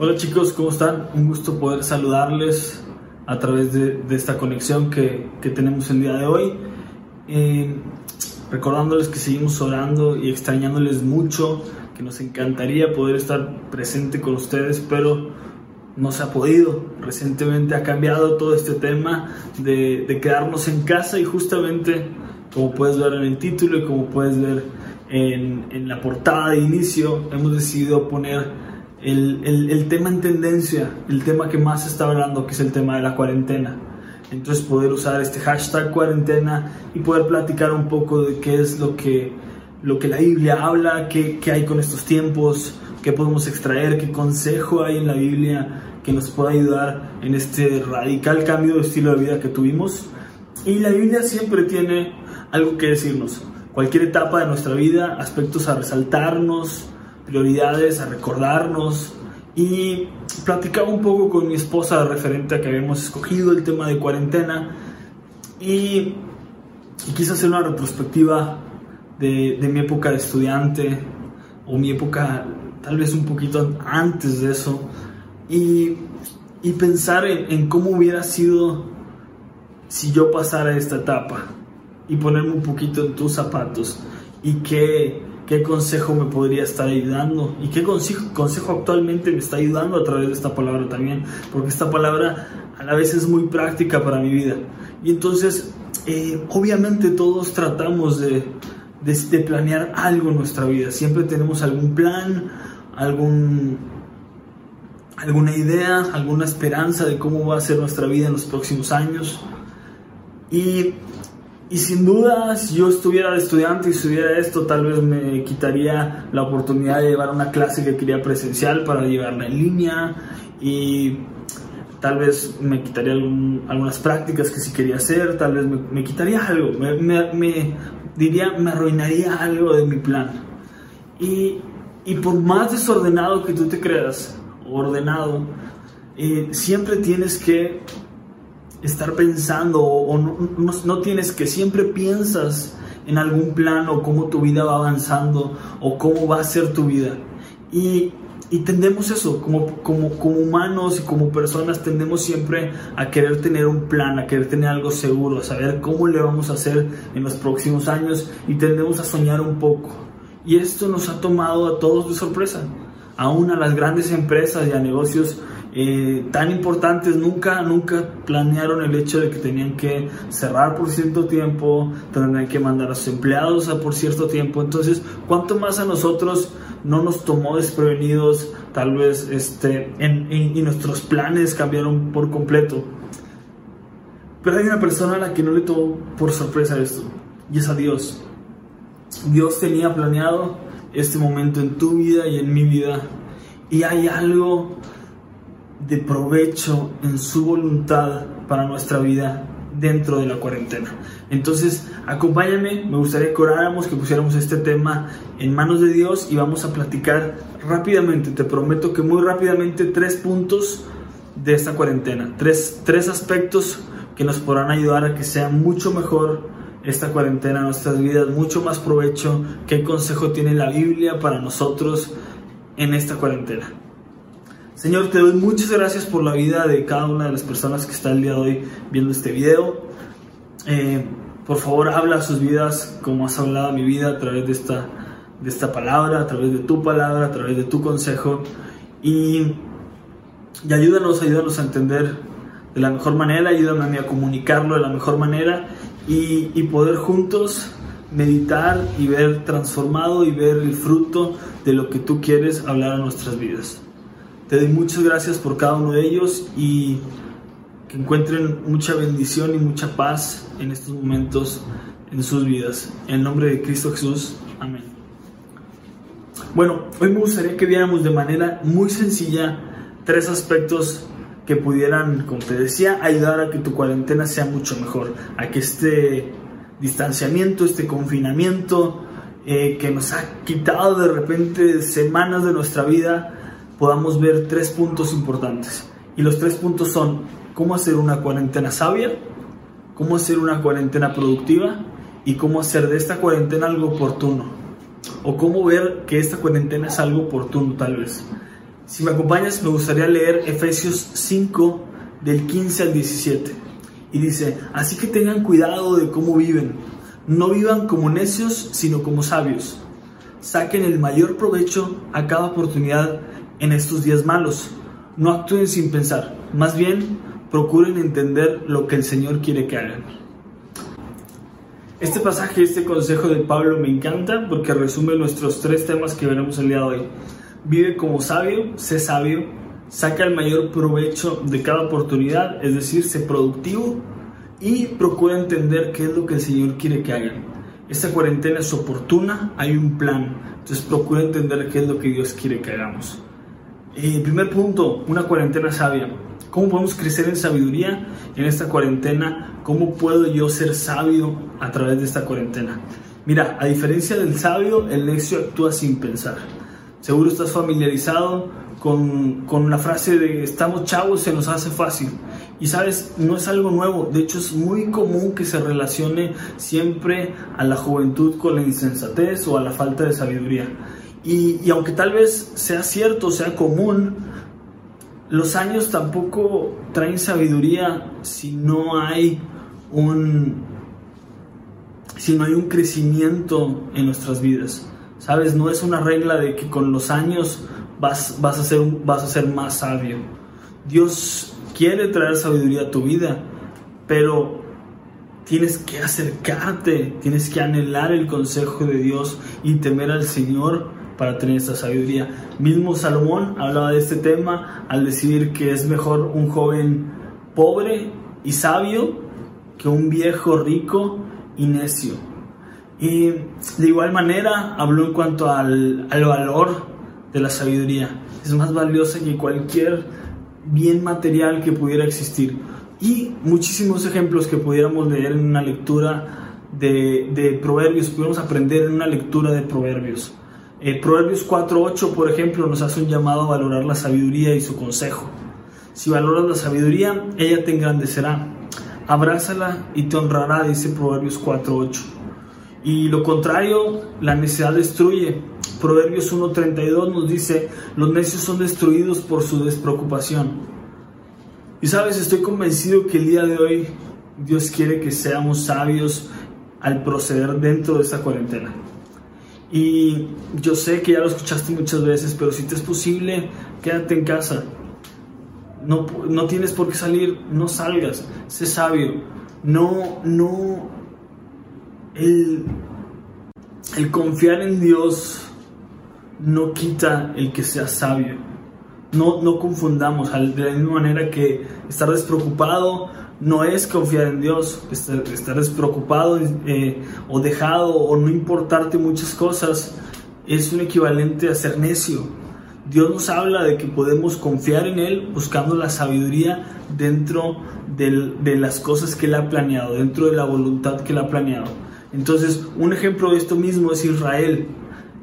Hola chicos, ¿cómo están? Un gusto poder saludarles a través de, esta conexión que, que, tenemos el día de hoy. Eh, recordándoles que seguimos orando y extrañándoles mucho, que nos encantaría poder estar presente con ustedes, pero no se ha podido. Recientemente ha cambiado todo este tema de, quedarnos en casa y justamente, como puedes ver en el título y como puedes ver en la portada de inicio, hemos decidido poner el, el, tema en tendencia, el tema que más se está hablando, que es el tema de la cuarentena. Entonces poder usar este hashtag cuarentena y poder platicar un poco de qué es lo que, lo que la Biblia habla, qué, qué hay con estos tiempos, qué podemos extraer, qué consejo hay en la Biblia que nos pueda ayudar en este radical cambio de estilo de vida que tuvimos. Y la Biblia siempre tiene algo que decirnos. Cualquier etapa de nuestra vida, aspectos a resaltarnos, prioridades, a recordarnos. Y platicaba un poco con mi esposa referente a que habíamos escogido el tema de cuarentena y, quise hacer una retrospectiva de, mi época de estudiante o mi época tal vez un poquito antes de eso y, y pensar en, en cómo hubiera sido si yo pasara esta etapa y ponerme un poquito en tus zapatos y qué qué consejo me podría estar ayudando y qué consejo, consejo actualmente me está ayudando a través de esta palabra también, porque esta palabra a la vez es muy práctica para mi vida. Y entonces, eh, obviamente todos tratamos de, de, planear algo en nuestra vida, siempre tenemos algún plan, algún, alguna idea, alguna esperanza de cómo va a ser nuestra vida en los próximos años. Y y sin duda, si yo estuviera de estudiante y estuviera esto, tal vez me quitaría la oportunidad de llevar una clase que quería presencial para llevarla en línea y tal vez me quitaría algunas prácticas que sí quería hacer, tal vez me, quitaría algo, me, diría, me arruinaría algo de mi plan. Y, y por más desordenado que tú te creas, ordenado, eh, siempre tienes que estar pensando o no, tienes que siempre piensas en algún plan o cómo tu vida va avanzando o cómo va a ser tu vida. Y, y tendemos eso, como, como, como humanos y como personas tendemos siempre a querer tener un plan, a querer tener algo seguro, a saber cómo le vamos a hacer en los próximos años y tendemos a soñar un poco. Y esto nos ha tomado a todos de sorpresa, aún a las grandes empresas y a negocios eh, tan importantes nunca, nunca planearon el hecho de que tenían que cerrar por cierto tiempo, tenían que mandar a sus empleados a por cierto tiempo. Entonces, ¿cuánto más a nosotros no nos tomó desprevenidos? Tal vez este, y nuestros planes cambiaron por completo. Pero hay una persona a la que no le tomó por sorpresa esto, y es a Dios. Dios tenía planeado este momento en tu vida y en mi vida, y hay algo de provecho en su voluntad para nuestra vida dentro de la cuarentena. Entonces, acompáñame, me gustaría que oráramos, que pusiéramos este tema en manos de Dios y vamos a platicar rápidamente, te prometo que muy rápidamente, tres puntos de esta cuarentena, tres, tres aspectos que nos podrán ayudar a que sea mucho mejor esta cuarentena en nuestras vidas, mucho más provecho, qué consejo tiene la Biblia para nosotros en esta cuarentena. Señor, te doy muchas gracias por la vida de cada una de las personas que está el día de hoy viendo este video. Eh, por favor, habla a sus vidas como has hablado a mi vida a través de esta, de esta palabra, a través de tu palabra, a través de tu consejo. Y, ayúdanos, ayúdanos a entender de la mejor manera, ayúdame a comunicarlo de la mejor manera y, y poder juntos meditar y ver transformado y ver el fruto de lo que tú quieres hablar a nuestras vidas. Te doy muchas gracias por cada uno de ellos y que encuentren mucha bendición y mucha paz en estos momentos en sus vidas. En nombre de Cristo Jesús. Amén. Bueno, hoy me gustaría que viéramos de manera muy sencilla tres aspectos que pudieran, como te decía, ayudar a que tu cuarentena sea mucho mejor, a que este distanciamiento, este confinamiento eh, que nos ha quitado de repente semanas de nuestra vida, podamos ver tres puntos importantes. Y los tres puntos son cómo hacer una cuarentena sabia, cómo hacer una cuarentena productiva y cómo hacer de esta cuarentena algo oportuno. O cómo ver que esta cuarentena es algo oportuno tal vez. Si me acompañas, me gustaría leer Efesios 5 del 15 al 17. Y dice, así que tengan cuidado de cómo viven. No vivan como necios, sino como sabios. Saquen el mayor provecho a cada oportunidad en estos días malos. No actúen sin pensar. Más bien, procuren entender lo que el Señor quiere que hagan. Este pasaje, este consejo de Pablo me encanta porque resume nuestros tres temas que veremos el día de hoy. Vive como sabio, sé sabio, saca el mayor provecho de cada oportunidad, es decir, sé productivo y procura entender qué es lo que el Señor quiere que hagan. Esta cuarentena es oportuna, hay un plan, entonces procura entender qué es lo que Dios quiere que hagamos. Eh, primer punto, una cuarentena sabia. ¿Cómo podemos crecer en sabiduría en esta cuarentena? ¿Cómo puedo yo ser sabio a través de esta cuarentena? Mira, a diferencia del sabio, el necio actúa sin pensar. Seguro estás familiarizado con, con la frase de estamos chavos, se nos hace fácil. Y sabes, no es algo nuevo, de hecho es muy común que se relacione siempre a la juventud con la insensatez o a la falta de sabiduría. Y, aunque tal vez sea cierto, sea común, los años tampoco traen sabiduría si no hay un si no hay un crecimiento en nuestras vidas. ¿Sabes? No es una regla de que con los años vas, vas, a, ser, vas a ser más sabio. Dios quiere traer sabiduría a tu vida, pero tienes que acercarte, tienes que anhelar el consejo de Dios y temer al Señor para tener esta sabiduría. Mismo Salomón hablaba de este tema al decir que es mejor un joven pobre y sabio que un viejo rico y necio. Y de igual manera habló en cuanto al, al valor de la sabiduría. Es más valiosa que cualquier bien material que pudiera existir. Y muchísimos ejemplos que pudiéramos leer en una lectura de, de proverbios, pudiéramos aprender en una lectura de proverbios. Eh, Proverbios 4.8, por ejemplo, nos hace un llamado a valorar la sabiduría y su consejo. Si valoras la sabiduría, ella te engrandecerá. Abrázala y te honrará, dice Proverbios 4.8. Y lo contrario, la necedad destruye. Proverbios 1.32 nos dice, los necios son destruidos por su despreocupación. Y sabes, estoy convencido que el día de hoy Dios quiere que seamos sabios al proceder dentro de esta cuarentena. Y yo sé que ya lo escuchaste muchas veces, pero si te es posible, quédate en casa. No, no tienes por qué salir, no salgas, sé sabio. No, no. El, el confiar en Dios no quita el que sea sabio. No, no confundamos de la misma manera que estar despreocupado no es confiar en Dios, estar, despreocupado eh, o dejado o no importarte muchas cosas es un equivalente a ser necio. Dios nos habla de que podemos confiar en Él buscando la sabiduría dentro de las cosas que Él ha planeado, dentro de la voluntad que Él ha planeado. Entonces, un ejemplo de esto mismo es Israel.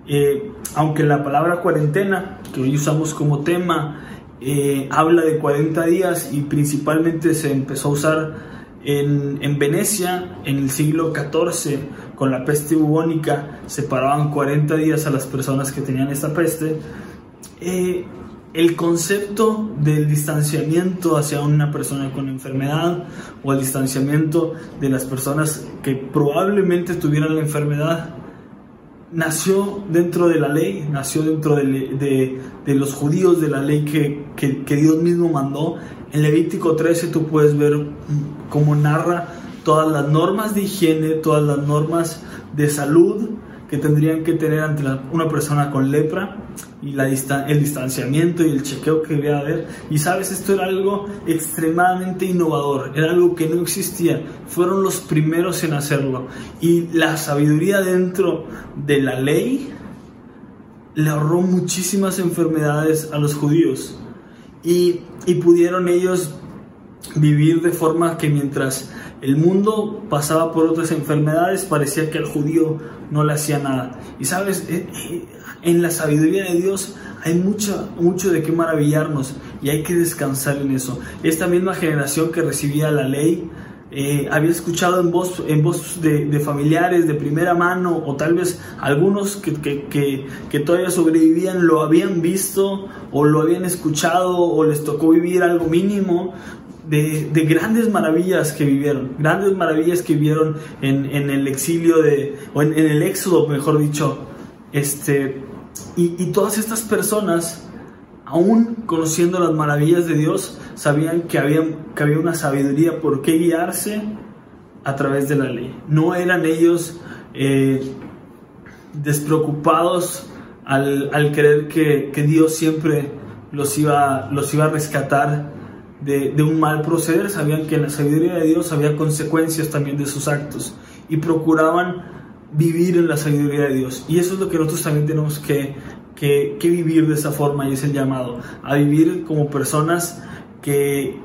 Eh, aunque la palabra cuarentena, que hoy usamos como tema, eh, habla de 40 días y principalmente se empezó a usar en, en, Venecia en el siglo XIV con la peste bubónica, separaban 40 días a las personas que tenían esta peste. Eh, el concepto del distanciamiento hacia una persona con enfermedad o el distanciamiento de las personas que probablemente tuvieran la enfermedad nació dentro de la ley, nació dentro de, los judíos, de la ley que, que, Dios mismo mandó. En Levítico 13 tú puedes ver cómo narra todas las normas de higiene, todas las normas de salud que tendrían que tener ante una persona con lepra y la el distanciamiento y el chequeo que debía haber. Y sabes, esto era algo extremadamente innovador, era algo que no existía. Fueron los primeros en hacerlo. Y la sabiduría dentro de la ley le ahorró muchísimas enfermedades a los judíos. Y, y pudieron ellos vivir de forma que mientras el mundo pasaba por otras enfermedades, parecía que al judío no le hacía nada. Y sabes, eh, eh, en la sabiduría de Dios hay mucho, mucho de qué maravillarnos y hay que descansar en eso. Esta misma generación que recibía la ley, eh, había escuchado en voz, en voz de, familiares de primera mano o tal vez algunos que, que, que, todavía sobrevivían lo habían visto o lo habían escuchado o les tocó vivir algo mínimo. De, de, grandes maravillas que vivieron, grandes maravillas que vivieron en, en el exilio de, o en, en, el éxodo, mejor dicho. Este, y, y todas estas personas aún conociendo las maravillas de Dios, sabían que había, que había una sabiduría por qué guiarse a través de la ley. No eran ellos eh, despreocupados al, al creer que, que, Dios siempre los iba, los iba a rescatar de, un mal proceder. Sabían que en la sabiduría de Dios había consecuencias también de sus actos y procuraban vivir en la sabiduría de Dios. Y eso es lo que nosotros también tenemos que, que, vivir de esa forma y es el llamado, a vivir como personas que,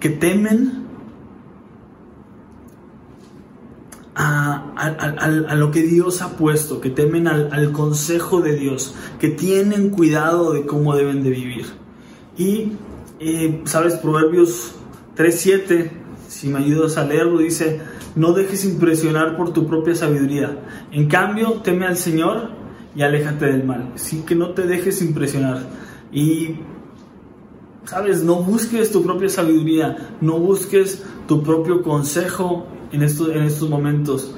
que, temen a, a, lo que Dios ha puesto, que temen al, consejo de Dios, que tienen cuidado de cómo deben de vivir. Y, ¿sabes? Proverbios 3.7, si me ayudas a leerlo, dice, no dejes impresionar por tu propia sabiduría. En cambio, teme al Señor y aléjate del mal. Sí que no te dejes impresionar. Y, sabes, no busques tu propia sabiduría, no busques tu propio consejo en estos, en estos momentos.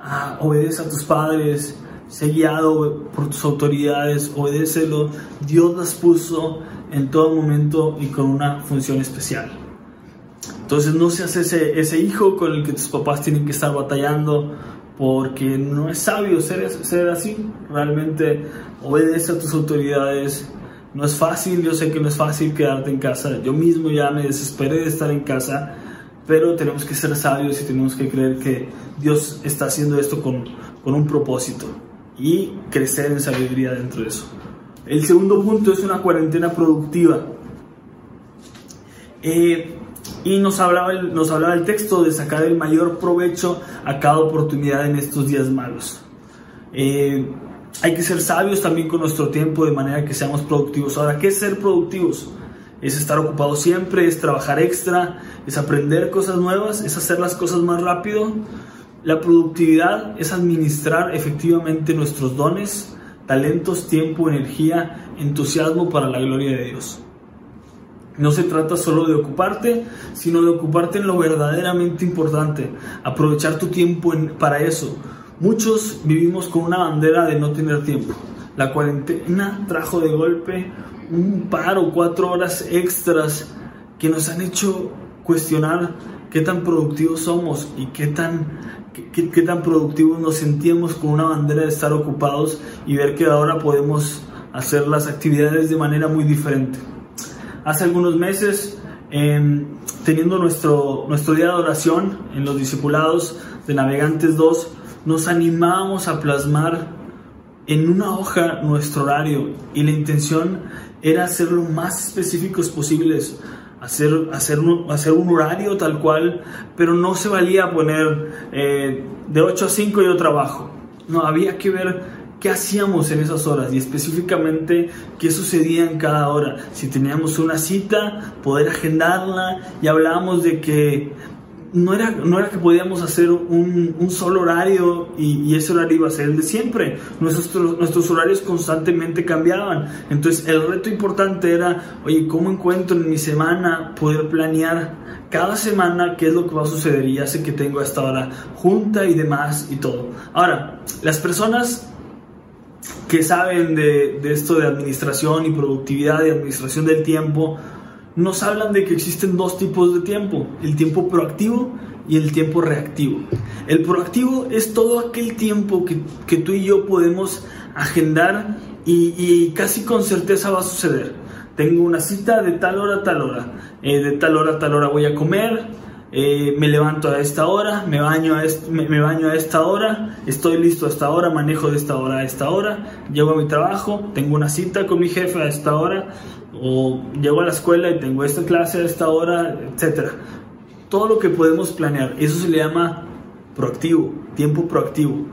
Ah, obedece a tus padres, sé guiado por tus autoridades, obedécelo. Dios las puso en todo momento y con una función especial. Entonces no seas ese, ese hijo con el que tus papás tienen que estar batallando porque no es sabio ser, ser así. Realmente obedece a tus autoridades. No es fácil, yo sé que no es fácil quedarte en casa. Yo mismo ya me desesperé de estar en casa, pero tenemos que ser sabios y tenemos que creer que Dios está haciendo esto con, con un propósito y crecer en sabiduría dentro de eso. El segundo punto es una cuarentena productiva. Eh, y nos hablaba, el, nos hablaba el texto de sacar el mayor provecho a cada oportunidad en estos días malos. Eh, hay que ser sabios también con nuestro tiempo de manera que seamos productivos. Ahora, ¿qué es ser productivos? Es estar ocupado siempre, es trabajar extra, es aprender cosas nuevas, es hacer las cosas más rápido. La productividad es administrar efectivamente nuestros dones, talentos, tiempo, energía, entusiasmo para la gloria de Dios. No se trata solo de ocuparte, sino de ocuparte en lo verdaderamente importante, aprovechar tu tiempo para eso. Muchos vivimos con una bandera de no tener tiempo. La cuarentena trajo de golpe un par o cuatro horas extras que nos han hecho cuestionar qué tan productivos somos y qué tan, qué, tan productivos nos sentíamos con una bandera de estar ocupados y ver que ahora podemos hacer las actividades de manera muy diferente. Hace algunos meses, em, teniendo nuestro, nuestro día de oración en los discipulados de Navegantes 2, nos animamos a plasmar en una hoja nuestro horario y la intención era hacer lo más específicos posibles, hacer, hacer, un, hacer un horario tal cual, pero no se valía poner eh, de 8 a 5 yo trabajo. No, había que ver qué hacíamos en esas horas y específicamente qué sucedía en cada hora. Si teníamos una cita, poder agendarla y hablábamos de que no era, no era que podíamos hacer un, un solo horario y, ese horario iba a ser el de siempre. Nuestros, nuestros horarios constantemente cambiaban. Entonces el reto importante era, oye, ¿cómo encuentro en mi semana poder planear cada semana qué es lo que va a suceder? Y ya sé que tengo a esta hora junta y demás y todo. Ahora, las personas que saben de, esto de administración y productividad y administración del tiempo, nos hablan de que existen dos tipos de tiempo, el tiempo proactivo y el tiempo reactivo. El proactivo es todo aquel tiempo que, tú y yo podemos agendar y, casi con certeza va a suceder. Tengo una cita de tal hora a tal hora, eh, de tal hora a tal hora voy a comer, eh, me levanto a esta hora, me baño a, me, baño a esta hora, estoy listo a esta hora, manejo de esta hora a esta hora, llego a mi trabajo, tengo una cita con mi jefe a esta hora, o llego a la escuela y tengo esta clase a esta hora, etc. Todo lo que podemos planear, eso se le llama proactivo, tiempo proactivo.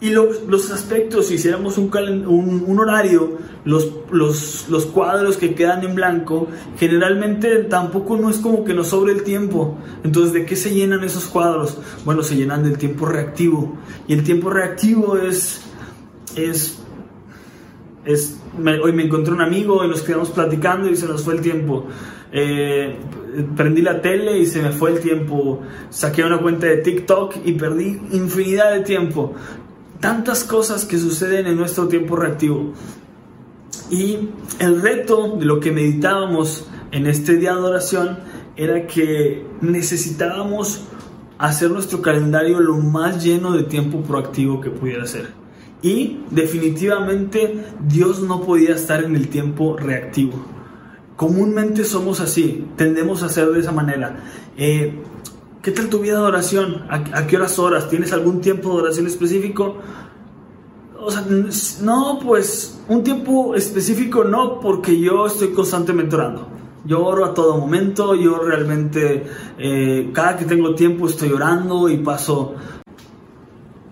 y los aspectos, si hiciéramos un, un, horario, los, los, los, cuadros que quedan en blanco, generalmente tampoco no es como que nos sobre el tiempo. Entonces, ¿de qué se llenan esos cuadros? Bueno, se llenan del tiempo reactivo. Y el tiempo reactivo es... es, es hoy me encontré un amigo y nos quedamos platicando y se nos fue el tiempo. Eh, prendí la tele y se me fue el tiempo. Saqué una cuenta de TikTok y perdí infinidad de tiempo tantas cosas que suceden en nuestro tiempo reactivo. Y el reto de lo que meditábamos en este día de adoración era que necesitábamos hacer nuestro calendario lo más lleno de tiempo proactivo que pudiera ser. Y definitivamente Dios no podía estar en el tiempo reactivo. Comúnmente somos así, tendemos a hacer de esa manera. Eh, ¿Qué tal tu vida de oración? ¿A, qué horas horas? ¿Tienes algún tiempo de oración específico? No, pues un tiempo específico no, porque yo estoy constantemente orando. Yo oro a todo momento, yo realmente eh, cada que tengo tiempo estoy orando y paso,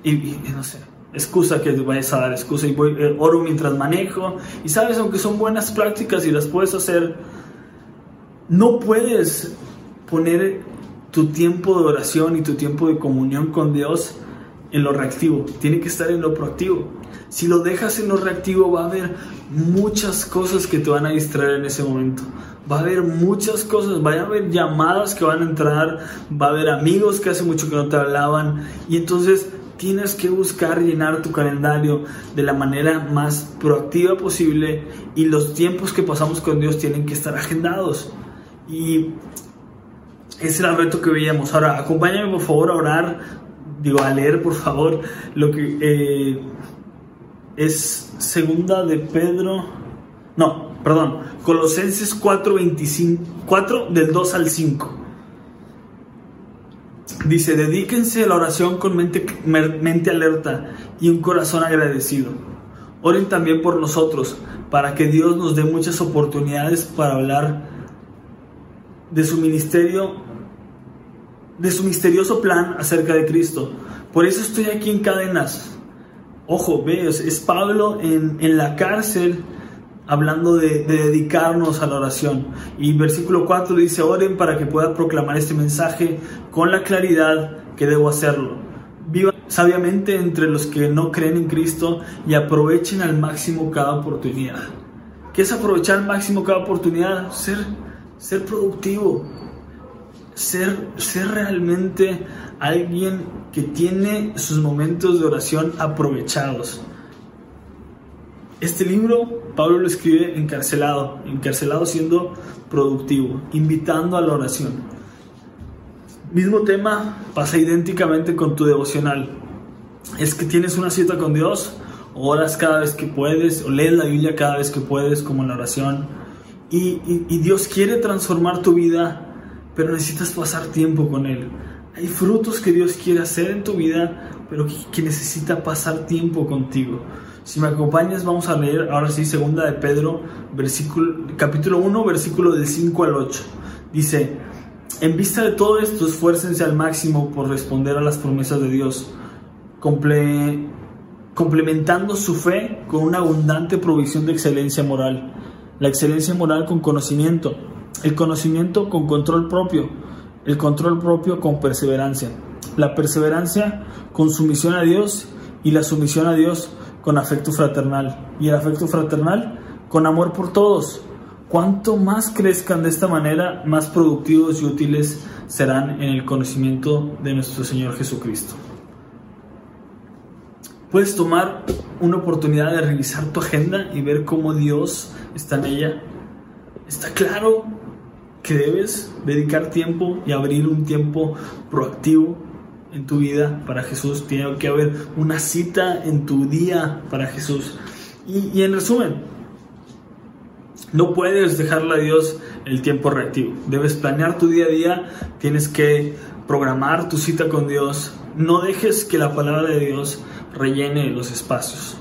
y, no sé, excusa que vayas a dar excusa y voy, eh, oro mientras manejo. Y sabes, aunque son buenas prácticas y las puedes hacer, no puedes poner tu tiempo de oración y tu tiempo de comunión con Dios en lo reactivo, tiene que estar en lo proactivo. Si lo dejas en lo reactivo va a haber muchas cosas que te van a distraer en ese momento. Va a haber muchas cosas, va a haber llamadas que van a entrar, va a haber amigos que hace mucho que no te hablaban y entonces tienes que buscar llenar tu calendario de la manera más proactiva posible y los tiempos que pasamos con Dios tienen que estar agendados. Y ese era el reto que veíamos. Ahora, acompáñame por favor a orar, digo, a leer por favor lo que eh, es segunda de Pedro, no, perdón, Colosenses 4, 25, 4 del 2 al 5. Dice, dedíquense a la oración con mente, mente alerta y un corazón agradecido. Oren también por nosotros, para que Dios nos dé muchas oportunidades para hablar de su ministerio, de su misterioso plan acerca de Cristo. Por eso estoy aquí en cadenas. Ojo, ves, es Pablo en, en la cárcel hablando de, de, dedicarnos a la oración. Y versículo 4 dice, oren para que pueda proclamar este mensaje con la claridad que debo hacerlo. Vivan sabiamente entre los que no creen en Cristo y aprovechen al máximo cada oportunidad. ¿Qué es aprovechar al máximo cada oportunidad? Ser ser productivo, ser, ser realmente alguien que tiene sus momentos de oración aprovechados. Este libro Pablo lo escribe encarcelado, encarcelado siendo productivo, invitando a la oración. Mismo tema pasa idénticamente con tu devocional. Es que tienes una cita con Dios, oras cada vez que puedes, o lees la Biblia cada vez que puedes, como en la oración y, Dios quiere transformar tu vida, pero necesitas pasar tiempo con Él. Hay frutos que Dios quiere hacer en tu vida, pero que, necesita pasar tiempo contigo. Si me acompañas, vamos a leer ahora sí, segunda de Pedro, versículo, capítulo 1, versículo del 5 al 8. Dice, en vista de todo esto, esfuércense al máximo por responder a las promesas de Dios, complementando su fe con una abundante provisión de excelencia moral la excelencia moral con conocimiento, el conocimiento con control propio, el control propio con perseverancia, la perseverancia con sumisión a Dios y la sumisión a Dios con afecto fraternal y el afecto fraternal con amor por todos. Cuanto más crezcan de esta manera, más productivos y útiles serán en el conocimiento de nuestro Señor Jesucristo. Puedes tomar una oportunidad de revisar tu agenda y ver cómo Dios está en ella. Está claro que debes dedicar tiempo y abrir un tiempo proactivo en tu vida para Jesús. Tiene que haber una cita en tu día para Jesús. Y, en resumen, no puedes dejarle a Dios el tiempo reactivo. Debes planear tu día a día, tienes que programar tu cita con Dios. No dejes que la palabra de Dios rellene los espacios.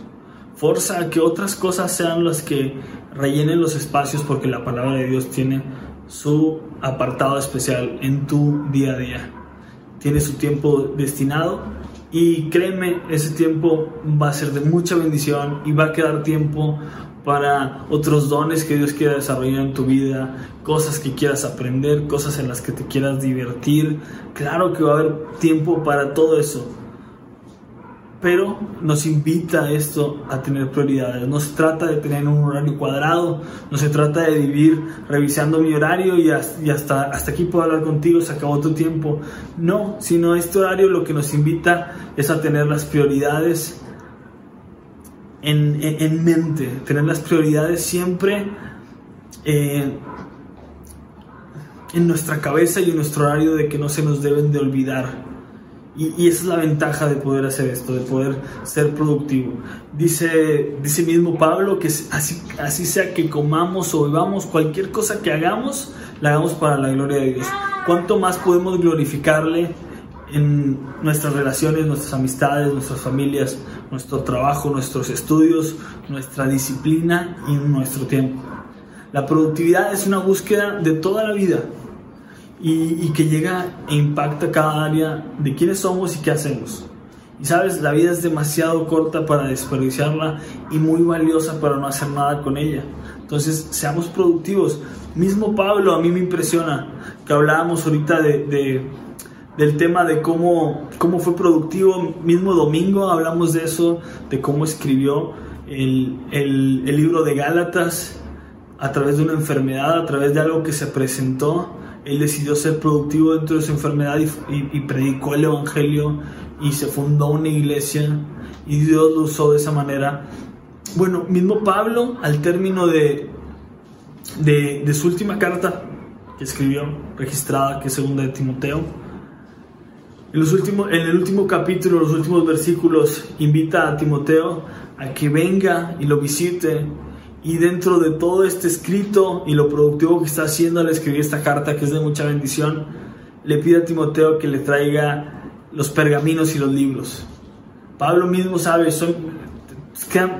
Forza a que otras cosas sean las que rellenen los espacios porque la palabra de Dios tiene su apartado especial en tu día a día. Tiene su tiempo destinado Y créeme, ese tiempo va a ser de mucha bendición y va a quedar tiempo para otros dones que Dios quiera desarrollar en tu vida, cosas que quieras aprender, cosas en las que te quieras divertir. Claro que va a haber tiempo para todo eso pero nos invita esto a tener prioridades. No se trata de tener un horario cuadrado, no se trata de vivir revisando mi horario y hasta, hasta aquí puedo hablar contigo, se acabó tu tiempo. No, sino este horario lo que nos invita es a tener las prioridades en, mente, tener las prioridades siempre eh, en nuestra cabeza y en nuestro horario de que no se nos deben de olvidar y, esa es la ventaja de poder hacer esto, de poder ser productivo. Dice, dice mismo Pablo que así, así sea que comamos o bebamos, cualquier cosa que hagamos, la hagamos para la gloria de Dios. ¿Cuánto más podemos glorificarle en nuestras relaciones, nuestras amistades, nuestras familias, nuestro trabajo, nuestros estudios, nuestra disciplina y nuestro tiempo? La productividad es una búsqueda de toda la vida y, que llega e impacta cada área de quiénes somos y qué hacemos. Y sabes, la vida es demasiado corta para desperdiciarla y muy valiosa para no hacer nada con ella. Entonces, seamos productivos. Mismo Pablo, a mí me impresiona que hablábamos ahorita de, del tema de cómo, cómo fue productivo. Mismo domingo hablamos de eso, de cómo escribió el, el libro de Gálatas a través de una enfermedad, a través de algo que se presentó él decidió ser productivo dentro de su enfermedad y, predicó el Evangelio y se fundó una iglesia y Dios lo usó de esa manera. Bueno, mismo Pablo, al término de, de, su última carta que escribió, registrada, que es segunda de Timoteo, en, los últimos, en el último capítulo, los últimos versículos, invita a Timoteo a que venga y lo visite y dentro de todo este escrito y lo productivo que está haciendo al escribir esta carta, que es de mucha bendición, le pide a Timoteo que le traiga los pergaminos y los libros. Pablo mismo sabe, son,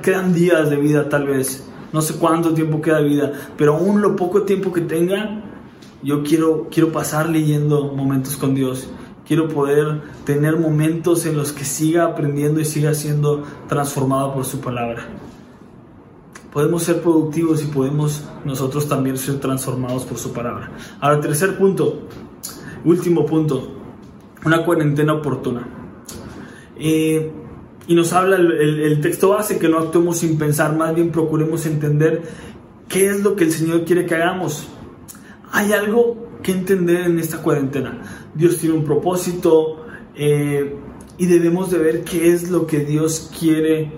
quedan, días de vida tal vez, no sé cuánto tiempo queda de vida, pero aún lo poco tiempo que tenga, yo quiero, quiero pasar leyendo momentos con Dios. Quiero poder tener momentos en los que siga aprendiendo y siga siendo transformado por su palabra podemos ser productivos y podemos nosotros también ser transformados por su palabra. Ahora, tercer punto, último punto, una cuarentena oportuna. Eh, y nos habla el, texto base que no actuemos sin pensar, más bien procuremos entender qué es lo que el Señor quiere que hagamos. Hay algo que entender en esta cuarentena. Dios tiene un propósito eh, y debemos de ver qué es lo que Dios quiere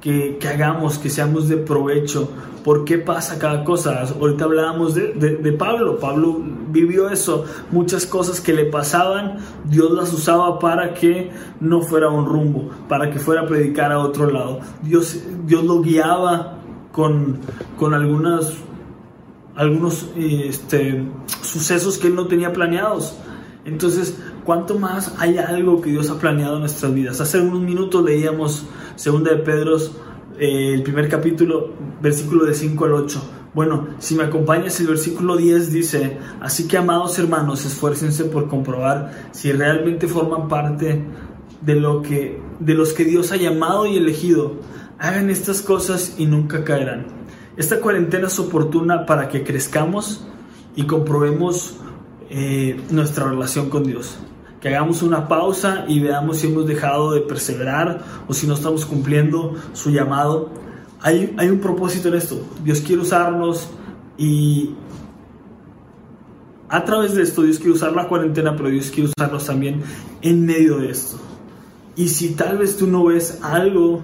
que, hagamos, que seamos de provecho. ¿Por qué pasa cada cosa? Ahorita hablábamos de, de, Pablo. Pablo vivió eso. Muchas cosas que le pasaban, Dios las usaba para que no fuera un rumbo, para que fuera a predicar a otro lado. Dios, Dios lo guiaba con, con algunas, algunos este, sucesos que él no tenía planeados. Entonces, ¿cuánto más hay algo que Dios ha planeado en nuestras vidas? Hace unos minutos leíamos Segunda de Pedro, eh, el primer capítulo, versículo de 5 al 8. Bueno, si me acompañas, el versículo 10 dice, así que amados hermanos, esfuércense por comprobar si realmente forman parte de, lo que, de los que Dios ha llamado y elegido. Hagan estas cosas y nunca caerán. Esta cuarentena es oportuna para que crezcamos y comprobemos eh, nuestra relación con Dios. Que hagamos una pausa y veamos si hemos dejado de perseverar o si no estamos cumpliendo su llamado. Hay, hay un propósito en esto. Dios quiere usarnos y a través de esto Dios quiere usar la cuarentena, pero Dios quiere usarnos también en medio de esto. Y si tal vez tú no ves algo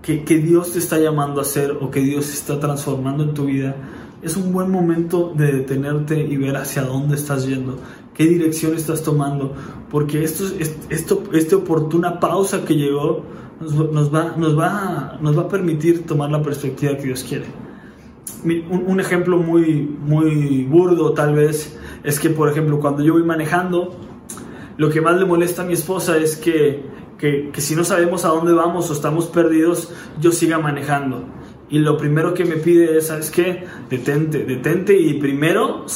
que, que Dios te está llamando a hacer o que Dios está transformando en tu vida, es un buen momento de detenerte y ver hacia dónde estás yendo, qué dirección estás tomando, porque esto, esto, esta oportuna pausa que llegó nos, va, nos, va, nos va a permitir tomar la perspectiva que Dios quiere. Un, un, ejemplo muy, muy burdo tal vez es que, por ejemplo, cuando yo voy manejando, lo que más le molesta a mi esposa es que, que, que si no sabemos a dónde vamos o estamos perdidos, yo siga manejando y lo primero que me pide es, ¿sabes qué? Detente, detente y primero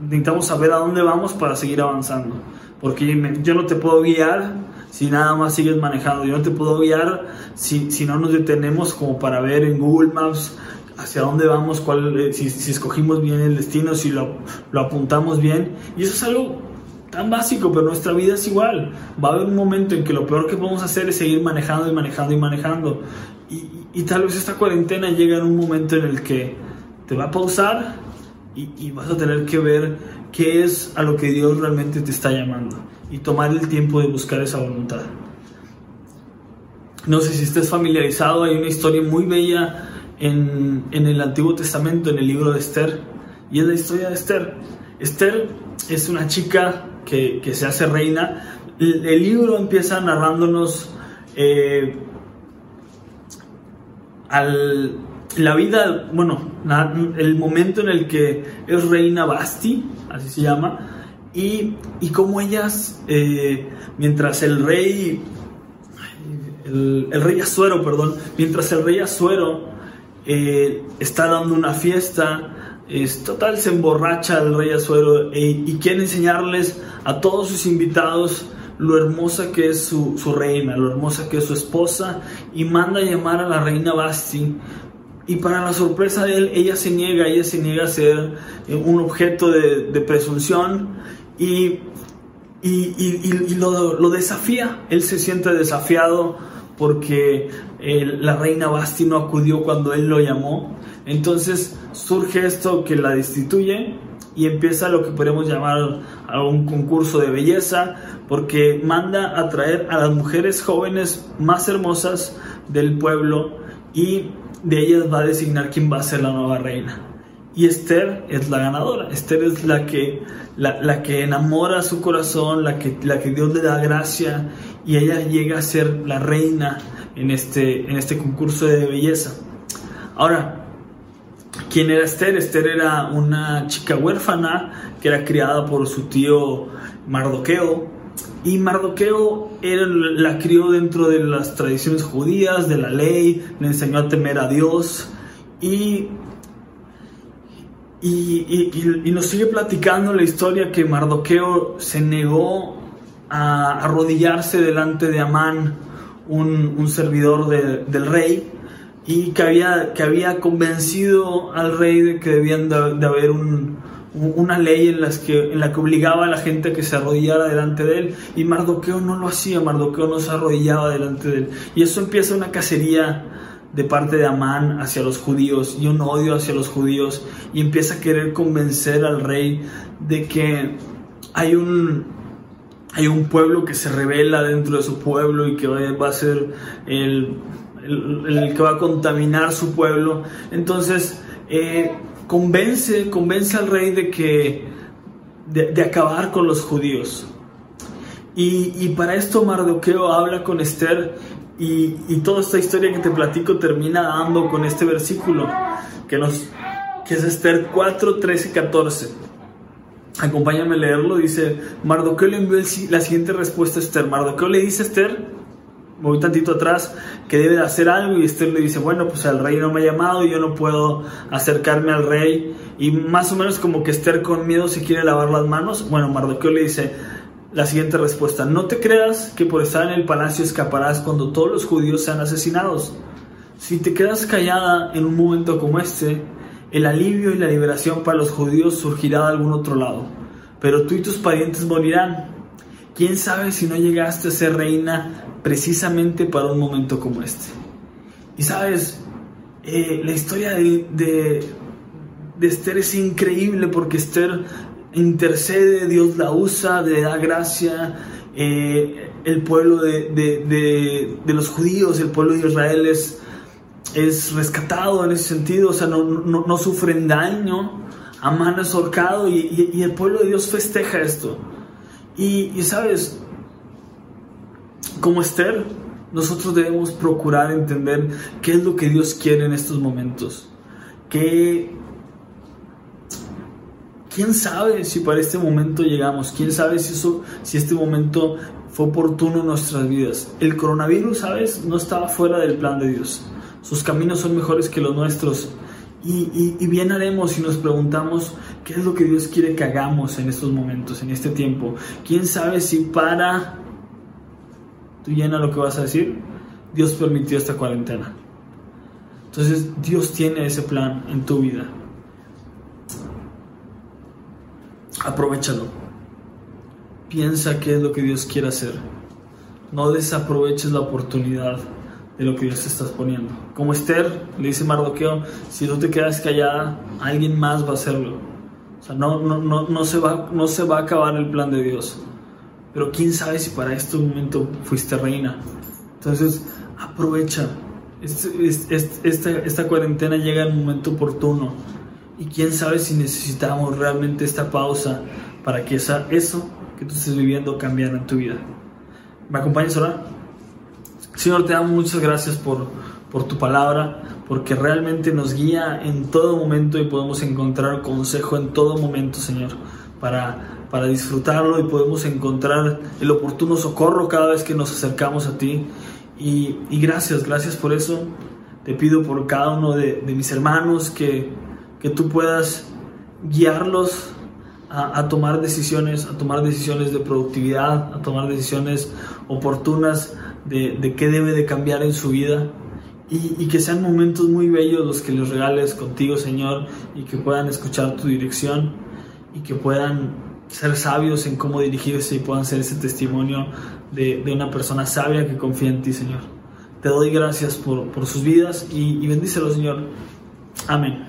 necesitamos saber a dónde vamos para seguir avanzando. Porque yo no te puedo guiar si nada más sigues manejando. Yo no te puedo guiar si, si no nos detenemos como para ver en Google Maps hacia dónde vamos, cuál, eh, si, si, escogimos bien el destino, si lo, lo, apuntamos bien. Y eso es algo tan básico, pero nuestra vida es igual. Va a haber un momento en que lo peor que podemos hacer es seguir manejando y manejando y manejando. Y, y tal vez esta cuarentena llega en un momento en el que te va a pausar y, vas a tener que ver qué es a lo que Dios realmente te está llamando y tomar el tiempo de buscar esa voluntad. No sé si estés familiarizado, hay una historia muy bella en, en, el Antiguo Testamento, en el libro de Esther, y es la historia de Esther. Esther es una chica que, que se hace reina. El, el, libro empieza narrándonos eh, al, la vida, bueno, el momento en el que es reina Basti, así se llama, y, y cómo ellas, eh, mientras el rey, el, el, rey Azuero, perdón, mientras el rey Azuero eh, está dando una fiesta, es total, se emborracha el rey Azuero e, y quiere enseñarles a todos sus invitados lo hermosa que es su, su, reina, lo hermosa que es su esposa, y manda a llamar a la reina Basti. Y para la sorpresa de él, ella se niega, ella se niega a ser un objeto de, de presunción y, y, y, y lo, lo, desafía. Él se siente desafiado porque eh, la reina Basti no acudió cuando él lo llamó. Entonces surge esto que la destituye y empieza lo que podemos llamar a un concurso de belleza, porque manda a traer a las mujeres jóvenes más hermosas del pueblo y de ellas va a designar quién va a ser la nueva reina. Y Esther es la ganadora. Esther es la que, la, la, que enamora su corazón, la que, la que Dios le da gracia y ella llega a ser la reina en este, en este concurso de belleza. Ahora, ¿quién era Esther? Esther era una chica huérfana que era criada por su tío Mardoqueo. Y Mardoqueo era, la crió dentro de las tradiciones judías, de la ley, le enseñó a temer a Dios. Y y, y, y, nos sigue platicando la historia que Mardoqueo se negó a arrodillarse delante de Amán, un, un servidor de, del rey, y que había, que había convencido al rey de que debían de, haber un, una ley en, las que, en la que obligaba a la gente a que se arrodillara delante de él, y Mardoqueo no lo hacía, Mardoqueo no se arrodillaba delante de él. Y eso empieza una cacería de parte de Amán hacia los judíos y un odio hacia los judíos y empieza a querer convencer al rey de que hay un hay un pueblo que se revela dentro de su pueblo y que va a ser el, el, el que va a contaminar su pueblo entonces eh, convence convence al rey de que de, de acabar con los judíos y, y, para esto Mardoqueo habla con Esther y, y, toda esta historia que te platico termina dando con este versículo que, nos, que es Esther 4, 13, 14. Acompáñame a leerlo. Dice, Mardoqueo le envió la siguiente respuesta a Esther. Mardoqueo le dice a Esther, voy tantito atrás, que debe de hacer algo y Esther le dice, bueno, pues el rey no me ha llamado y yo no puedo acercarme al rey. Y más o menos como que Esther con miedo se quiere lavar las manos. Bueno, Mardoqueo le dice, la siguiente respuesta. No te creas que por estar en el palacio escaparás cuando todos los judíos sean asesinados. Si te quedas callada en un momento como este, el alivio y la liberación para los judíos surgirá de algún otro lado. Pero tú y tus parientes morirán. ¿Quién sabe si no llegaste a ser reina precisamente para un momento como este? Y sabes, eh, la historia de, Esther es increíble porque Esther intercede, Dios la usa, le da gracia. Eh, el pueblo de, los judíos, el pueblo de Israel es, es rescatado en ese sentido, o sea, no, sufren daño, Amán es ahorcado y, el pueblo de Dios festeja esto. Y, sabes, como Esther, nosotros debemos procurar entender qué es lo que Dios quiere en estos momentos, qué, ¿Quién sabe si para este momento llegamos? ¿Quién sabe si, eso, si este momento fue oportuno en nuestras vidas? El coronavirus, ¿sabes? No estaba fuera del plan de Dios. Sus caminos son mejores que los nuestros. Y, bien haremos si nos preguntamos qué es lo que Dios quiere que hagamos en estos momentos, en este tiempo. ¿Quién sabe si para tú llena lo que vas a decir, Dios permitió esta cuarentena. Entonces Dios tiene ese plan en tu vida. Aprovechalo. Piensa qué es lo que Dios quiere hacer. No desaproveches la oportunidad de lo que Dios te está poniendo. Como Esther le dice Mardoqueo, si tú te quedas callada, alguien más va a hacerlo. O sea, no, no, no, no, se va, no se va a acabar el plan de Dios. Pero quién sabe si para este momento fuiste reina. Entonces, aprovecha. Este, esta, esta cuarentena llega en un momento oportuno. Y quién sabe si necesitamos realmente esta pausa para que esa, eso que tú estés viviendo cambiara en tu vida. ¿Me acompañas a? Señor, te damos muchas gracias por, por tu palabra, porque realmente nos guía en todo momento y podemos encontrar consejo en todo momento, Señor, para, para disfrutarlo y podemos encontrar el oportuno socorro cada vez que nos acercamos a ti. Y, gracias, gracias por eso. Te pido por cada uno de, mis hermanos que, que, tú puedas guiarlos a, a, tomar decisiones, a tomar decisiones de productividad, a tomar decisiones oportunas de, de qué debe de cambiar en su vida. Y, y, que sean momentos muy bellos los que les regales contigo, Señor, y que puedan escuchar tu dirección y que puedan ser sabios en cómo dirigirse y puedan ser ese testimonio de, de una persona sabia que confía en ti, Señor. Te doy gracias por, por sus vidas y, y bendícelos, Señor. Amén.